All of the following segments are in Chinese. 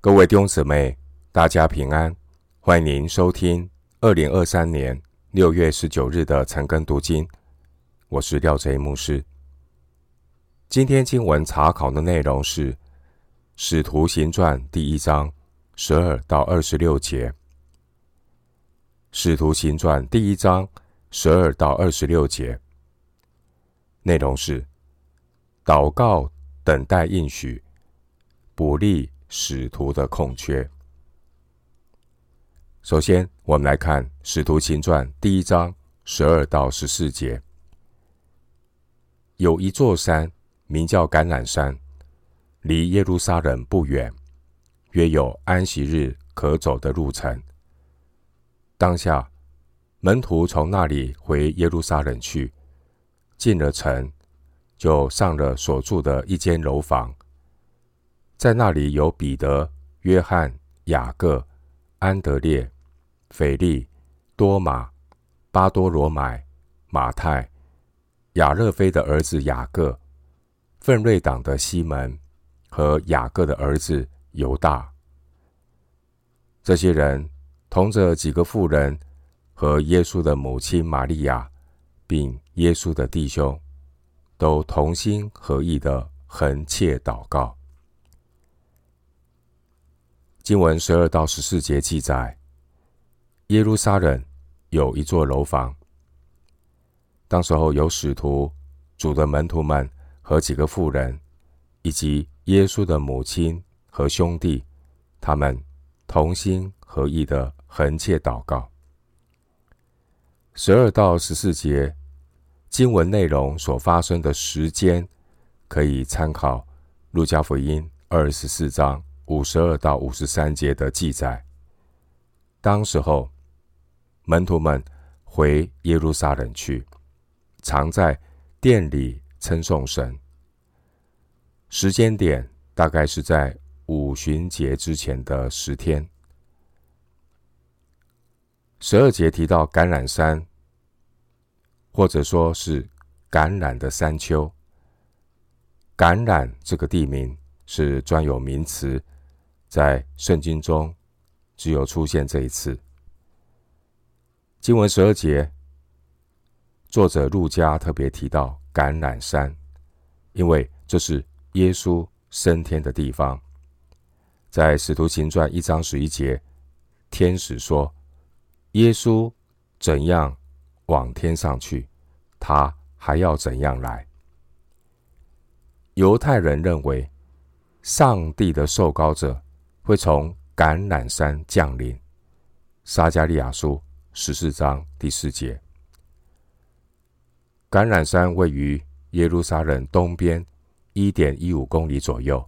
各位弟兄姊妹，大家平安！欢迎您收听二零二三年六月十九日的晨更读经。我是廖贼牧师。今天经文查考的内容是《使徒行传》第一章十二到二十六节，《使徒行传》第一章十二到二十六节内容是祷告，等待应许，补立使徒的空缺。首先，我们来看《使徒行传》第一章十二到十四节。有一座山，名叫橄榄山，离耶路撒冷不远，约有安息日可走的路程。当下，门徒从那里回耶路撒冷去，进了城，就上了所住的一间楼房。在那里有彼得、约翰、雅各、安德烈、腓利、多马、巴多罗买、马太、亚勒菲的儿子雅各、奋锐党的西门和雅各的儿子犹大。这些人同着几个妇人和耶稣的母亲玛利亚，并耶稣的弟兄，都同心合意的恒切祷告。经文十二到十四节记载，耶路撒冷有一座楼房。当时候有使徒、主的门徒们和几个妇人，以及耶稣的母亲和兄弟，他们同心合意的恒切祷告。十二到十四节经文内容所发生的时间，可以参考路加福音二十四章。五十二到五十三节的记载，当时候门徒们回耶路撒冷去，常在殿里称颂神。时间点大概是在五旬节之前的十天。十二节提到橄榄山，或者说是橄榄的山丘。橄榄这个地名是专有名词。在圣经中，只有出现这一次。经文十二节，作者路加特别提到橄榄山，因为这是耶稣升天的地方。在使徒行传一章十一节，天使说：“耶稣怎样往天上去，他还要怎样来。”犹太人认为，上帝的受膏者。会从橄榄山降临。撒加利亚书十四章第四节。橄榄山位于耶路撒冷东边一点一五公里左右，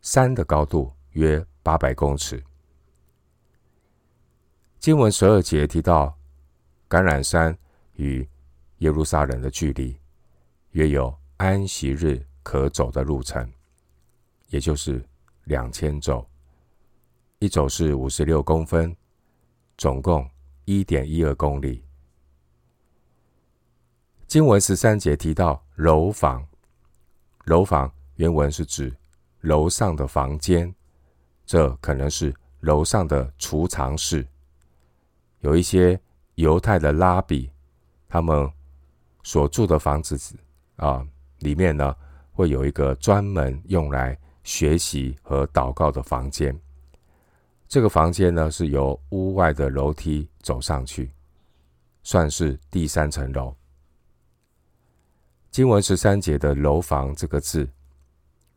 山的高度约八百公尺。经文十二节提到，橄榄山与耶路撒冷的距离约有安息日可走的路程，也就是。两千肘，一肘是五十六公分，总共一点一二公里。经文十三节提到楼房，楼房原文是指楼上的房间，这可能是楼上的储藏室。有一些犹太的拉比，他们所住的房子啊，里面呢会有一个专门用来。学习和祷告的房间，这个房间呢是由屋外的楼梯走上去，算是第三层楼。经文十三节的“楼房”这个字，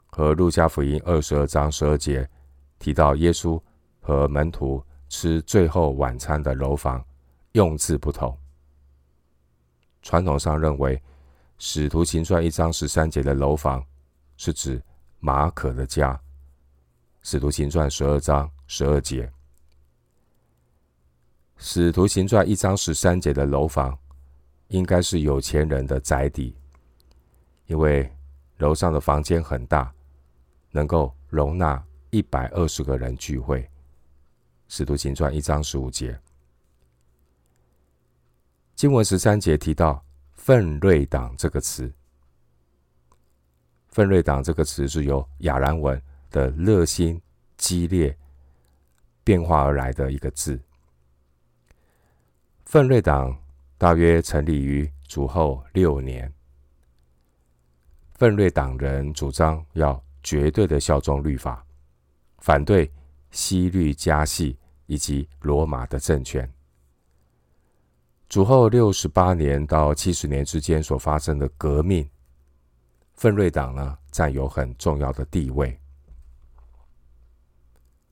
和路加福音二十二章十二节提到耶稣和门徒吃最后晚餐的楼房用字不同。传统上认为，《使徒行传》一章十三节的楼房是指。马可的家，《使徒行传》十二章十二节，《使徒行传》一章十三节的楼房，应该是有钱人的宅邸，因为楼上的房间很大，能够容纳一百二十个人聚会，《使徒行传》一章十五节。经文十三节提到“奋锐党”这个词。奋锐党这个词是由亚兰文的热心、激烈变化而来的一个字。奋锐党大约成立于主后六年。奋锐党人主张要绝对的效忠律法，反对西律家系以及罗马的政权。主后六十八年到七十年之间所发生的革命，奋锐党呢占有很重要的地位。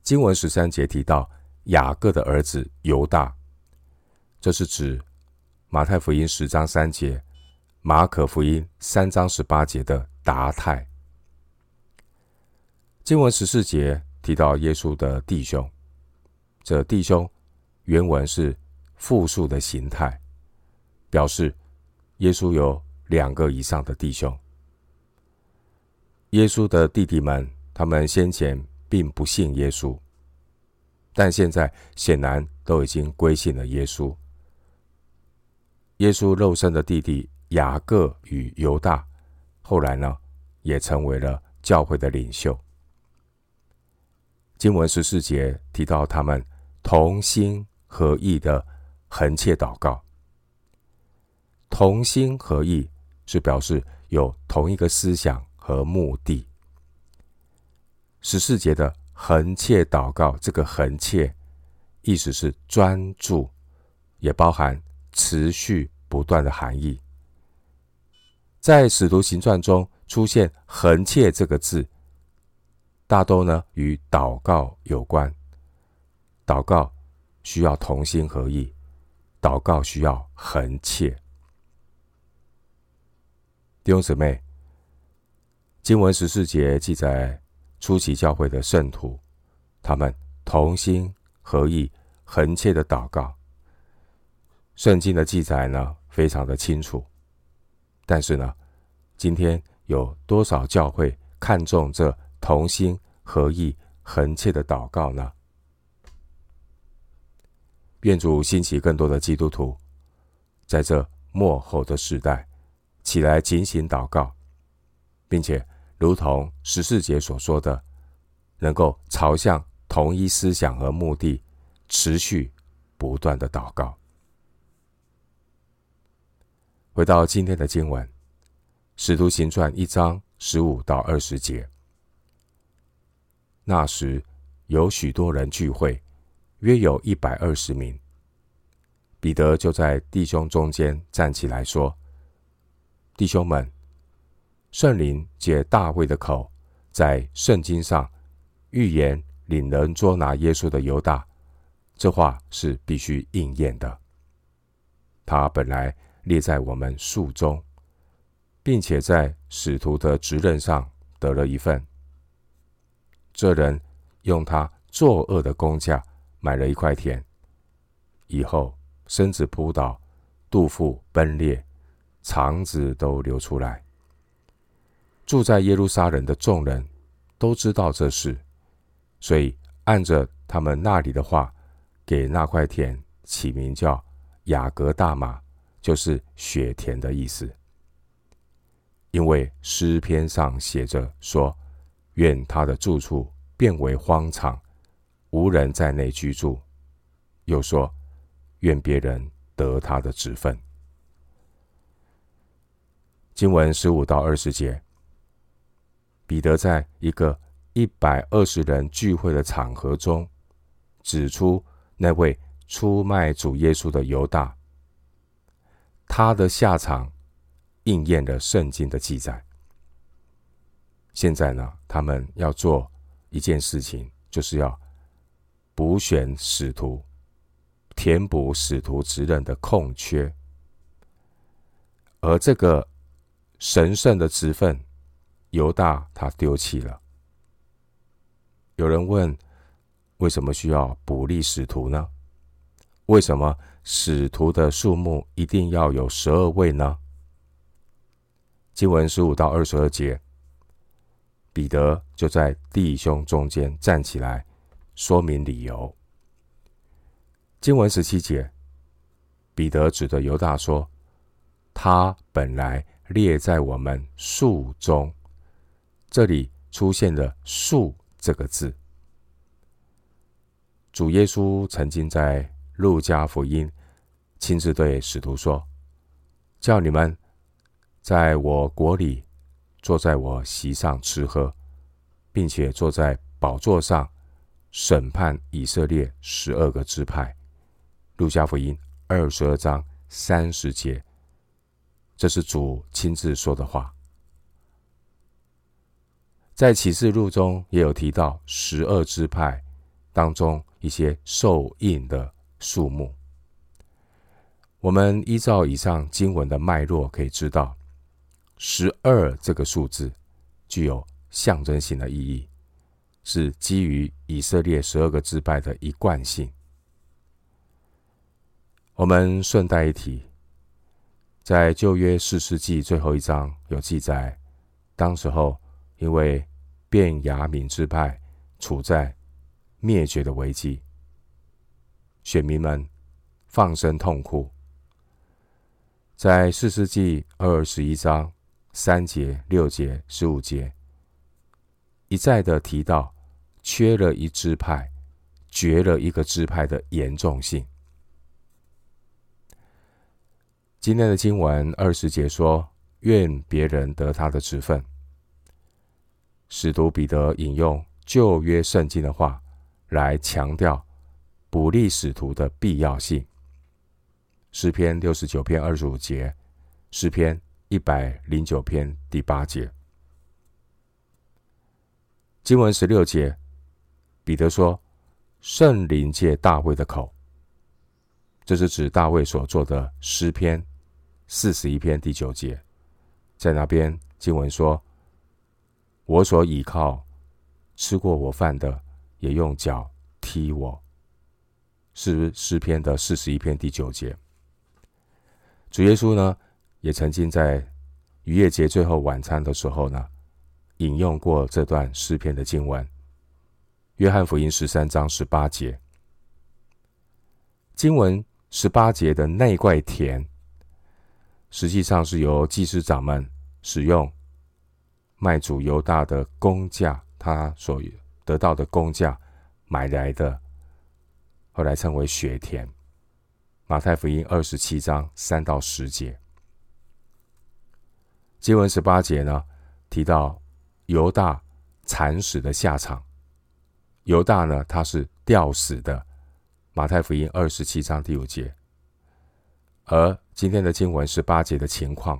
经文十三节提到雅各的儿子犹大。这是指马太福音十章三节、马可福音三章十八节的达太。经文十四节提到耶稣的弟兄，这弟兄原文是复数的形态，表示耶稣有两个以上的弟兄。耶稣的弟弟们，他们先前并不信耶稣，但现在显然都已经归信了耶稣。耶稣肉身的弟弟雅各与犹大，后来呢，也成为了教会的领袖。经文十四节提到他们同心合意的恒切祷告。同心合意是表示有同一个思想和目的。十四节的恒切祷告，这个恒切意思是专注，也包含。持续不断的含义，在《使徒行传》中出现“恒切”这个字，大都呢与祷告有关。祷告需要同心合意，祷告需要恒切。弟兄姊妹，经文十四节记载初期教会的圣徒，他们同心合意、恒切的祷告。圣经的记载呢，非常的清楚，但是呢，今天有多少教会看重这同心合意、恒切的祷告呢？愿主兴起更多的基督徒，在这末后的时代，起来警醒祷告，并且如同十四节所说的，能够朝向同一思想和目的，持续不断的祷告。回到今天的经文，《使徒行传》一章十五到二十节。那时有许多人聚会，约有一百二十名。彼得就在弟兄中间站起来说：“弟兄们，圣灵借大卫的口，在圣经上预言领人捉拿耶稣的犹大，这话是必须应验的。他本来。”列在我们数中，并且在使徒的职任上得了一份。这人用他作恶的工价买了一块田，以后身子扑倒，肚腹崩裂，肠子都流出来。住在耶路撒冷的众人都知道这事，所以按着他们那里的话，给那块田起名叫亚革大马。就是雪田的意思，因为诗篇上写着说：“愿他的住处变为荒场，无人在内居住。”又说：“愿别人得他的职分。”经文十五到二十节，彼得在一个一百二十人聚会的场合中，指出那位出卖主耶稣的犹大。他的下场应验了圣经的记载。现在呢，他们要做一件事情，就是要补选使徒，填补使徒职任的空缺。而这个神圣的职分，犹大他丢弃了。有人问：为什么需要补立使徒呢？为什么？使徒的数目一定要有十二位呢？经文十五到二十二节，彼得就在弟兄中间站起来，说明理由。经文十七节，彼得指着犹大说：“他本来列在我们数中。”这里出现了“树”这个字，主耶稣曾经在路加福音亲自对使徒说：“叫你们在我国里坐在我席上吃喝，并且坐在宝座上审判以色列十二个支派。”路加福音二十二章三十节，这是主亲自说的话。在启示录中也有提到十二支派当中一些受印的数目。我们依照以上经文的脉络，可以知道十二这个数字具有象征性的意义，是基于以色列十二个支派的一贯性。我们顺带一提，在旧约四世纪最后一章有记载，当时候因为便雅悯支派处在灭绝的危机，选民们放声痛哭。在四世纪二十一章三节、六节、十五节，一再的提到缺了一支派、绝了一个支派的严重性。今天的经文二十节说：“愿别人得他的职分。”使徒彼得引用旧约圣经的话来强调补立使徒的必要性。诗篇六十九篇二十五节，诗篇一百零九篇第八节。经文十六节，彼得说：“圣灵借大卫的口。”这是指大卫所做的诗篇。四十一篇第九节，在那边经文说：“我所倚靠，吃过我饭的，也用脚踢我。”是诗篇的四十一篇第九节。主耶稣呢，也曾经在逾越节最后晚餐的时候呢，引用过这段诗篇的经文。约翰福音十三章十八节，经文十八节的内怪田。实际上是由祭司长们使用卖主犹大的工价，他所得到的工价买来的，后来称为血田。马太福音二十七章三到十节，经文十八节呢，提到犹大惨死的下场。犹大呢，他是吊死的。马太福音二十七章第五节。而今天的经文十八节的情况，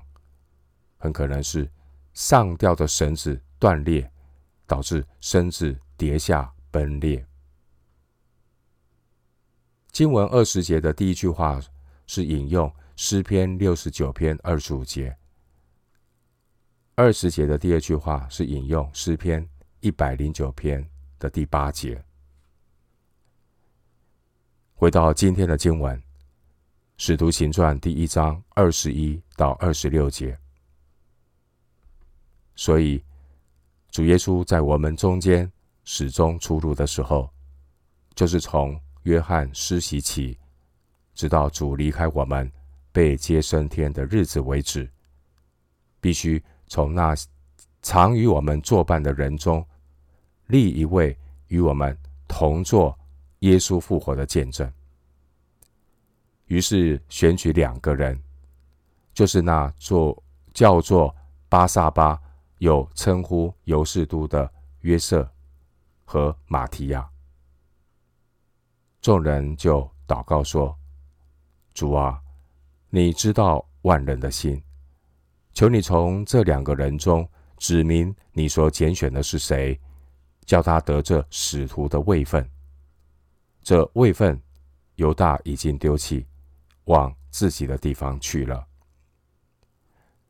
很可能是上吊的绳子断裂，导致身子跌下崩裂。经文二十节的第一句话是引用诗篇六十九篇二十五节，二十节的第二句话是引用诗篇一百零九篇的第八节。回到今天的经文。使徒行传第一章二十一到二十六节，所以主耶稣在我们中间始终出入的时候，就是从约翰施洗起，直到主离开我们被接升天的日子为止，必须从那常与我们作伴的人中立一位与我们同作耶稣复活的见证。于是选举两个人，就是那做叫做巴萨巴，有称呼犹士都的约瑟和马提亚。众人就祷告说：“主啊，你知道万人的心，求你从这两个人中指明你所拣选的是谁，叫他得这使徒的位分。这位分，犹大已经丢弃。”往自己的地方去了。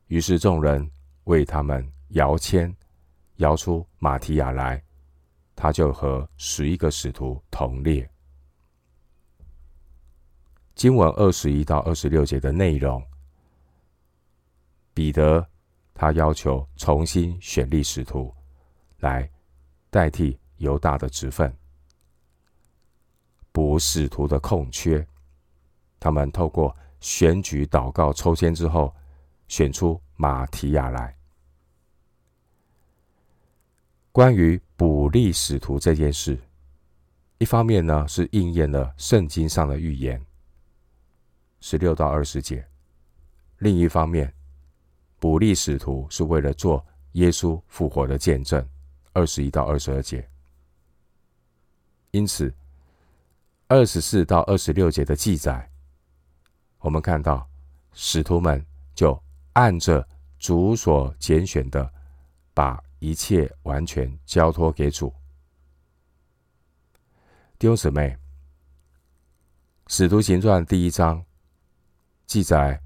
于是众人为他们摇签，摇出马提亚来，他就和十一个使徒同列。经文二十一到二十六节的内容，彼得他要求重新选立使徒，来代替犹大的职分，补使徒的空缺。他们透过选举、祷告、抽签之后，选出马提亚来。关于补立使徒这件事，一方面呢是应验了圣经上的预言，十六到二十节；另一方面，补立使徒是为了做耶稣复活的见证，二十一到二十二节。因此，二十四到二十六节的记载，我们看到使徒们就按着主所拣选的，把一切完全交托给主。弟兄姊妹，《使徒行传》第一章记载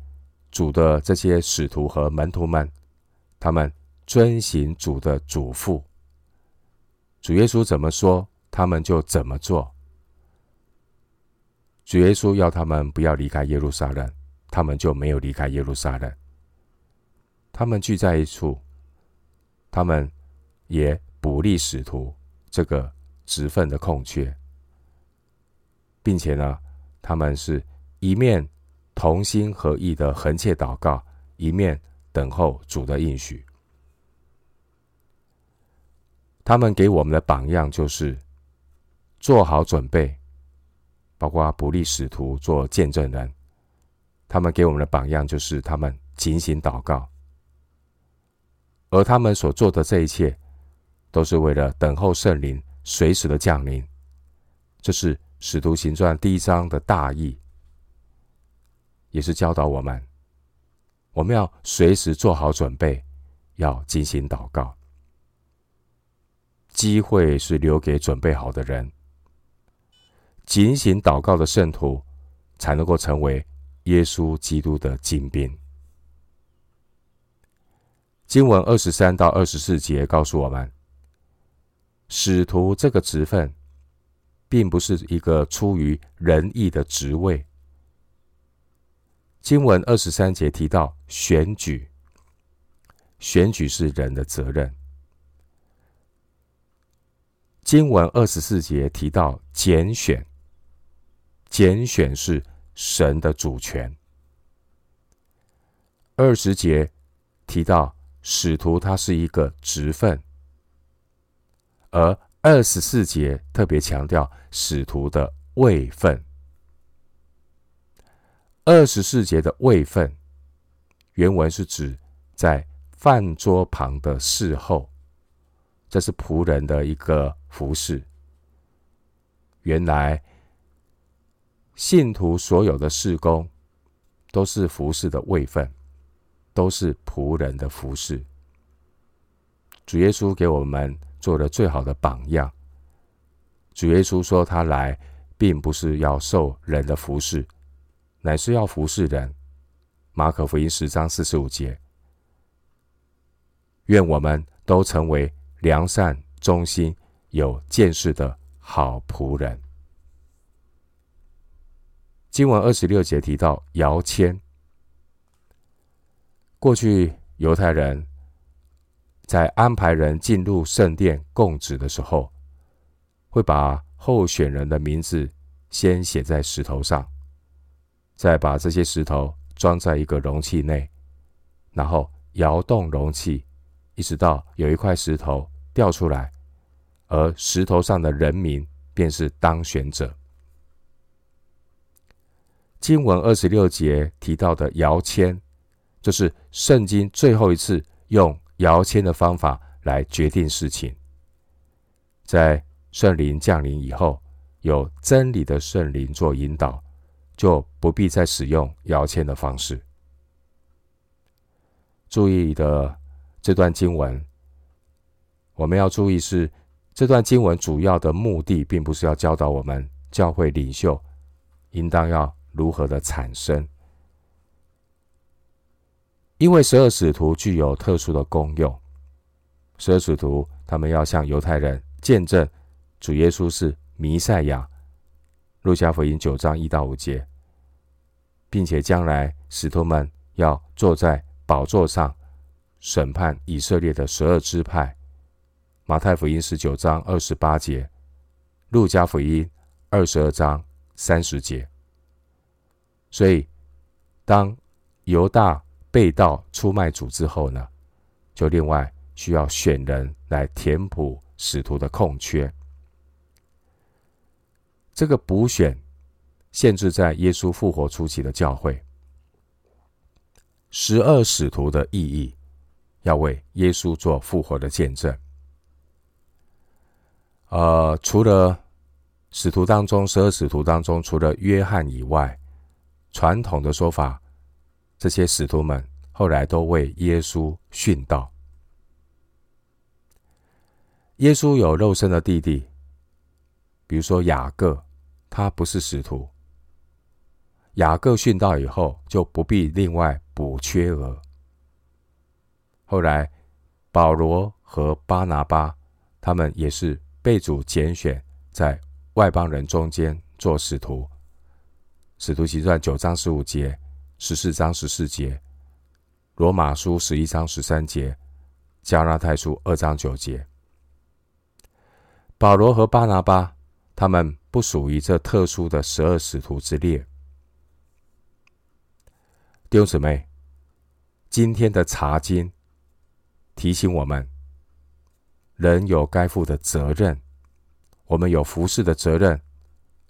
主的这些使徒和门徒们，他们遵行主的嘱咐，主耶稣怎么说，他们就怎么做。主耶稣要他们不要离开耶路撒冷，他们就没有离开耶路撒冷。他们聚在一处，他们也补立使徒这个职分的空缺。并且呢，他们是一面同心合意的恒切祷告，一面等候主的应许。他们给我们的榜样就是做好准备，包括补立使徒做见证人。他们给我们的榜样就是他们警醒祷告，而他们所做的这一切，都是为了等候圣灵随时的降临。这是。《使徒行传》第一章的大意，也是教导我们，我们要随时做好准备，要进行祷告。机会是留给准备好的人，警醒祷告的圣徒，才能够成为耶稣基督的精兵。经文二十三到二十四节告诉我们，使徒这个职分。并不是一个出于仁义的职位。经文二十三节提到选举，选举是人的责任。经文二十四节提到拣选，拣选是神的主权。二十节提到使徒，他是一个职分，而。二十四节特别强调使徒的位分。二十四节的位分，原文是指在饭桌旁的侍候，这是仆人的一个服侍。原来信徒所有的事工，都是服侍的位分，都是仆人的服侍。主耶稣给我们。做了最好的榜样。主耶稣说：“他来，并不是要受人的服侍，乃是要服侍人。”马可福音十章四十五节。愿我们都成为良善、忠心、有见识的好仆人。经文二十六节提到摇签，过去犹太人。在安排人进入圣殿供职的时候，会把候选人的名字先写在石头上，再把这些石头装在一个容器内，然后摇动容器，一直到有一块石头掉出来，而石头上的人名便是当选者。经文二十六节提到的摇签，这是圣经最后一次用。摇签的方法来决定事情，在圣灵降临以后，有真理的圣灵做引导，就不必再使用摇签的方式。注意的这段经文，我们要注意是这段经文主要的目的，并不是要教导我们教会领袖应当要如何的产生。因为十二使徒具有特殊的功用，十二使徒他们要向犹太人见证主耶稣是弥赛亚，路加福音九章一到五节，并且将来使徒们要坐在宝座上审判以色列的十二支派，马太福音十九章二十八节，路加福音二十二章三十节，所以当犹大。被盗出卖主之后呢，就另外需要选人来填补使徒的空缺。这个补选限制在耶稣复活初期的教会。十二使徒的意义，要为耶稣做复活的见证。呃，除了使徒当中，十二使徒当中，除了约翰以外，传统的说法，这些使徒们后来都为耶稣殉道。耶稣有肉身的弟弟，比如说雅各，他不是使徒。雅各殉道以后，就不必另外补缺额。后来，保罗和巴拿巴，他们也是被主拣选，在外邦人中间做使徒。使徒行传九章十五节，十四章十四节，罗马书十一章十三节，加拉太书二章九节。保罗和巴拿巴，他们不属于这特殊的十二使徒之列。弟兄姊妹，今天的查经提醒我们，人有该负的责任，我们有服侍的责任，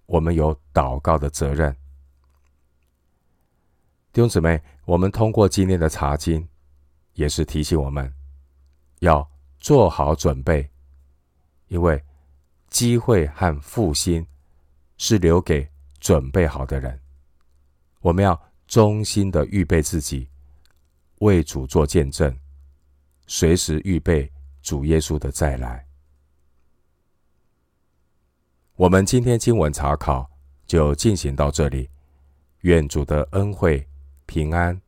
我们有祷告的责任。弟兄姊妹，我们通过今天的查经，也是提醒我们要做好准备，因为。机会和复兴是留给准备好的人。我们要衷心的预备自己，为主做见证，随时预备主耶稣的再来。我们今天经文查考就进行到这里，愿主的恩惠平安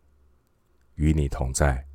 与你同在。